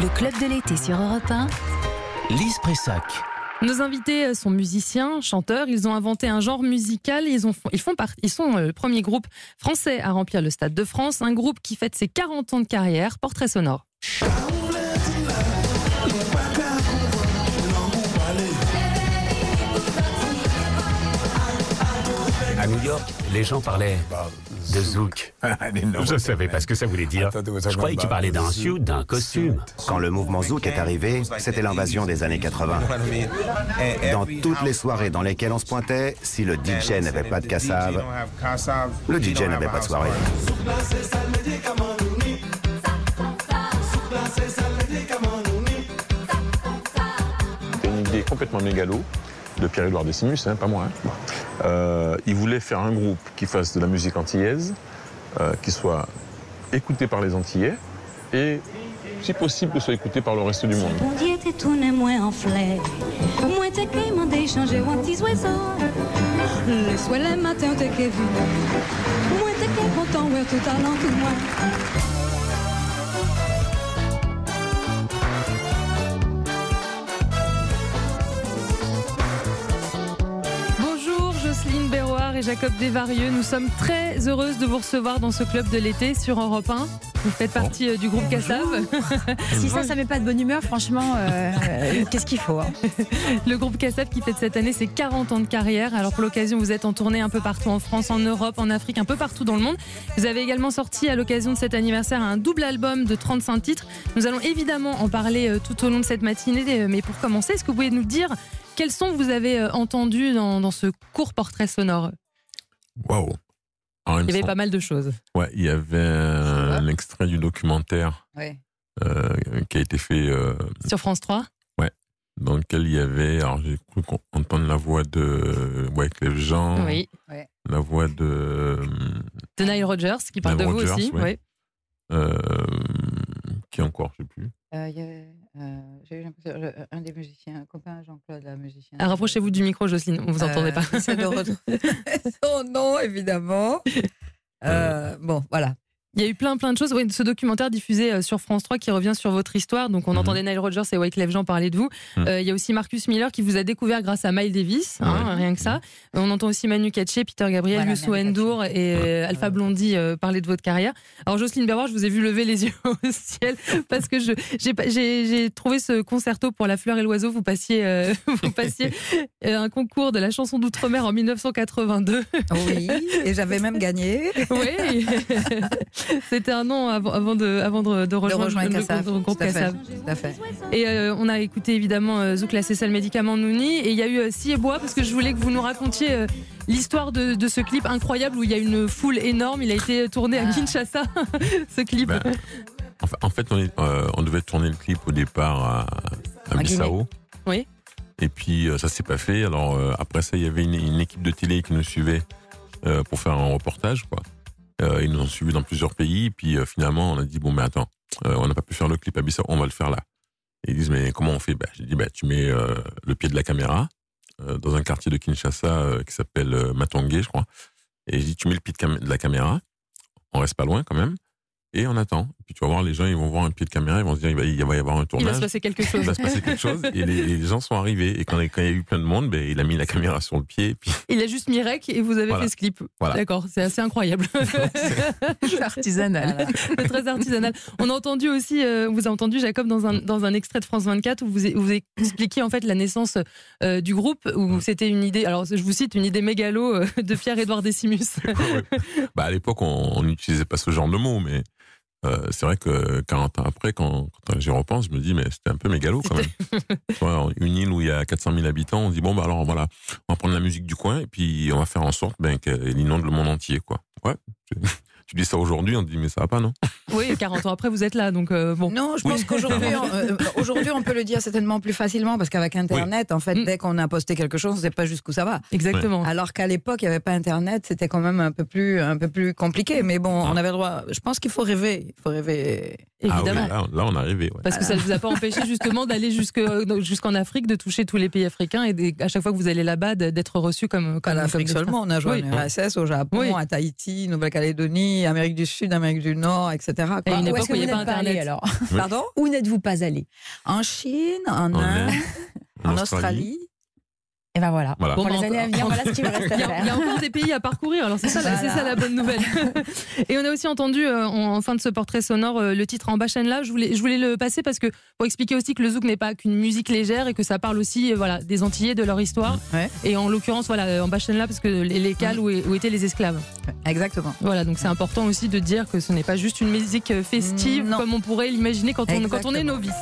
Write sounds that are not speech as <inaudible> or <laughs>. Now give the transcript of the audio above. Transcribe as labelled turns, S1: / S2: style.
S1: Le club de l'été sur Europe 1.
S2: Lise Pressac.
S3: Nos invités sont musiciens, chanteurs. Ils ont inventé un genre musical. Ils, ont, ils, font part, ils sont le premier groupe français à remplir le Stade de France. Un groupe qui fête ses 40 ans de carrière. Portrait sonore.
S2: New York, les gens parlaient de zouk. <laughs> Je ne savais pas ce que ça voulait dire. Je croyais que tu parlais d'un suit, d'un costume.
S4: Quand le mouvement zouk est arrivé, c'était l'invasion des années 80. Dans toutes les soirées dans lesquelles on se pointait, si le DJ n'avait pas de cassave, le DJ n'avait pas de soirée.
S5: C'était une idée complètement mégalo de Pierre-Édouard Decimus, hein, pas moi. hein. Euh, il voulait faire un groupe qui fasse de la musique antillaise, euh, qui soit écouté par les Antillais et, si possible, que soit écouté par le reste du monde.
S3: Jacob Desvarieux. Nous sommes très heureuses de vous recevoir dans ce club de l'été sur Europe 1. Vous faites partie euh, du groupe Cassav. <laughs>
S6: Si ça, ça met pas de bonne humeur, franchement, euh, euh, qu'est-ce qu'il faut hein <laughs>
S3: Le groupe Cassav qui fête cette année ses 40 ans de carrière. Alors pour l'occasion, vous êtes en tournée un peu partout en France, en Europe, en Afrique, un peu partout dans le monde. Vous avez également sorti à l'occasion de cet anniversaire un double album de 35 titres. Nous allons évidemment en parler tout au long de cette matinée. Mais pour commencer, est-ce que vous pouvez nous dire quels sons vous avez entendus dans, dans ce court portrait sonore?
S5: Waouh Alors, il
S3: y avait pas mal de choses.
S5: Ouais, il y avait un, extrait du documentaire
S6: Ouais.
S5: euh, qui a été fait euh,
S3: Sur France 3
S5: dans lequel il y avait, alors j'ai cru entendre la voix de Wyclef Jean,
S3: Oui.
S5: la voix de
S3: De Nile Rodgers qui parle
S5: Nile
S3: de vous aussi.
S5: ouais.
S3: oui.
S5: euh, qui encore, je sais plus.
S7: Euh, il y avait, euh, J'ai eu l'impression, le- un des musiciens, un copain Jean-Claude, un musicien.
S3: Ah, Rapprochez-vous du micro, Jocelyne, on vous entendait pas.
S7: J'essaie de <laughs> retrouver son nom, évidemment. <laughs> Euh, bon, voilà.
S3: Il y a eu plein plein de choses. Oui, ce documentaire diffusé euh, sur France 3 qui revient sur votre histoire. Donc on
S5: Mhm.
S3: entendait Nile Rodgers et Wyclef Jean parler de vous.
S5: Mhm.
S3: Euh, il y a aussi Marcus Miller qui vous a découvert grâce à Miles Davis, hein,
S5: Ouais.
S3: rien que ça. Euh, On entend aussi Manu Katché, Peter Gabriel,
S7: Voilà,
S3: Youssou N'Dour et euh, Alpha Blondie euh, parler de votre carrière. Alors Jocelyne Berroir, je vous ai vu lever les <laughs> yeux au ciel parce que j'ai trouvé ce concerto pour la fleur et l'oiseau. Vous passiez euh, <laughs> vous passiez un concours de la chanson d'outre-mer en 1982.
S7: Oui, et j'avais même gagné. <laughs>
S3: Oui, <laughs> c'était un an avant, avant de, avant de, de
S7: De
S3: rejoindre,
S7: rejoindre
S3: le groupe
S7: fait.
S3: Et euh, on a écouté évidemment euh, Zouk, la Cécile Médicament Nouni. Et il y a eu euh, Si et Bois parce que je voulais que vous nous racontiez euh, l'histoire de, de ce clip incroyable où il y a une foule énorme. Il a été tourné à
S7: Ah.
S3: Kinshasa, <laughs> ce clip.
S5: Ben, en fa- en fait, on, est- euh, on devait tourner le clip au départ à, à Bissau.
S3: Oui.
S5: Et puis euh, ça s'est pas fait. Alors euh, après ça, il y avait une, une équipe de télé qui nous suivait euh, pour faire un reportage. Quoi. Euh, ils nous ont suivis dans plusieurs pays. Puis euh, finalement, on a dit bon, mais attends, euh, on n'a pas pu faire le clip à Bissau, on va le faire là. Ils disent mais comment on fait? Bah, J'ai dit bah, tu mets le pied de la caméra dans un quartier de Kinshasa qui s'appelle Matongé, je crois. Et j'ai dit tu mets le pied de la caméra, on reste pas loin quand même. Et on attend. Puis tu vas voir, les gens, ils vont voir un pied de caméra, ils vont se dire, il va, il va y avoir un
S3: Il va
S5: tournage
S3: se passer quelque chose.
S5: il va se passer quelque chose et les, les gens sont arrivés et quand, quand il y a eu plein de monde ben, il a mis la caméra sur le pied puis <laughs>
S3: Il a juste mis rec et vous avez
S5: Voilà.
S3: fait ce clip.
S5: Voilà.
S3: D'accord, c'est assez incroyable. <laughs>
S6: Artisanal.
S3: C'est très artisanal. On a entendu aussi, euh, vous avez entendu Jacob dans un, dans un extrait de France 24 où vous, où vous expliquiez en fait la naissance euh, du groupe où c'était une idée, alors je vous cite, une idée mégalo euh, de Pierre-Édouard Décimus. <laughs>
S5: bah, à l'époque on on n'utilisait pas ce genre de mots mais euh, c'est vrai que 40 ans après quand, quand j'y repense je me dis mais c'était un peu mégalo quand même. Une île où il y a 400 000 habitants on dit bon bah alors voilà on va prendre la musique du coin et puis on va faire en sorte ben, qu'elle inonde le monde entier quoi. Ouais tu, dis ça aujourd'hui on te dit mais ça va pas non <laughs>
S3: Oui, 40 ans après vous êtes là, donc euh, bon.
S7: Non, je
S5: Oui.
S7: pense qu'aujourd'hui, <laughs> on, euh, aujourd'hui, on peut le dire certainement plus facilement parce qu'avec Internet, en fait,
S3: Mm.
S7: dès qu'on a posté quelque chose, on ne sait pas jusqu'où ça va.
S3: Exactement.
S7: Alors qu'à l'époque, il n'y avait pas Internet, c'était quand même un peu plus, un peu plus compliqué. Mais bon, on avait le droit. Je pense qu'il faut rêver. Il faut rêver.
S3: Évidemment.
S5: ah oui, là, là, on est arrivé ouais.
S3: Parce que ça ne vous a pas empêché justement d'aller jusque- jusqu'en Afrique, de toucher tous les pays africains et à chaque fois que vous allez là-bas, d'être reçu comme,
S7: Pas
S3: comme
S7: l'Afrique
S3: comme des
S7: seulement, on a joué
S3: Oui.
S7: en URSS, au Japon,
S3: Oui.
S7: à Tahiti, Nouvelle-Calédonie, États-Unis, Amérique du Sud, Amérique du Nord, etc. Quoi.
S3: Et une époque
S6: est-ce
S3: où il n'y avait pas
S6: pas allé
S3: Internet.
S6: alors <laughs>
S7: Pardon?
S6: Où n'êtes-vous pas allé?
S7: En Chine, en,
S5: En
S7: Inde,
S5: Inde,
S7: en Australie.
S6: Et ben voilà.
S5: Voilà.
S6: Pour
S3: Bon,
S6: les années à venir, voilà ce qu'il me reste à
S3: Il y, a, il y a
S6: faire.
S3: encore des pays à parcourir, alors c'est ça, la- c'est
S7: Voilà.
S3: ça la bonne nouvelle. <laughs> Et on a aussi entendu euh, en, fin de ce portrait sonore euh, le titre En là. Je voulais, je voulais le passer parce que pour expliquer aussi que le zouk n'est pas qu'une musique légère et que ça parle aussi euh, voilà, des Antillais, de leur histoire.
S7: Ouais.
S3: Et en l'occurrence, voilà, en là, parce que les, les cales où, où étaient les esclaves.
S7: Exactement.
S3: Voilà, donc c'est important aussi de dire que ce n'est pas juste une musique festive comme on pourrait l'imaginer quand on, quand on est novice.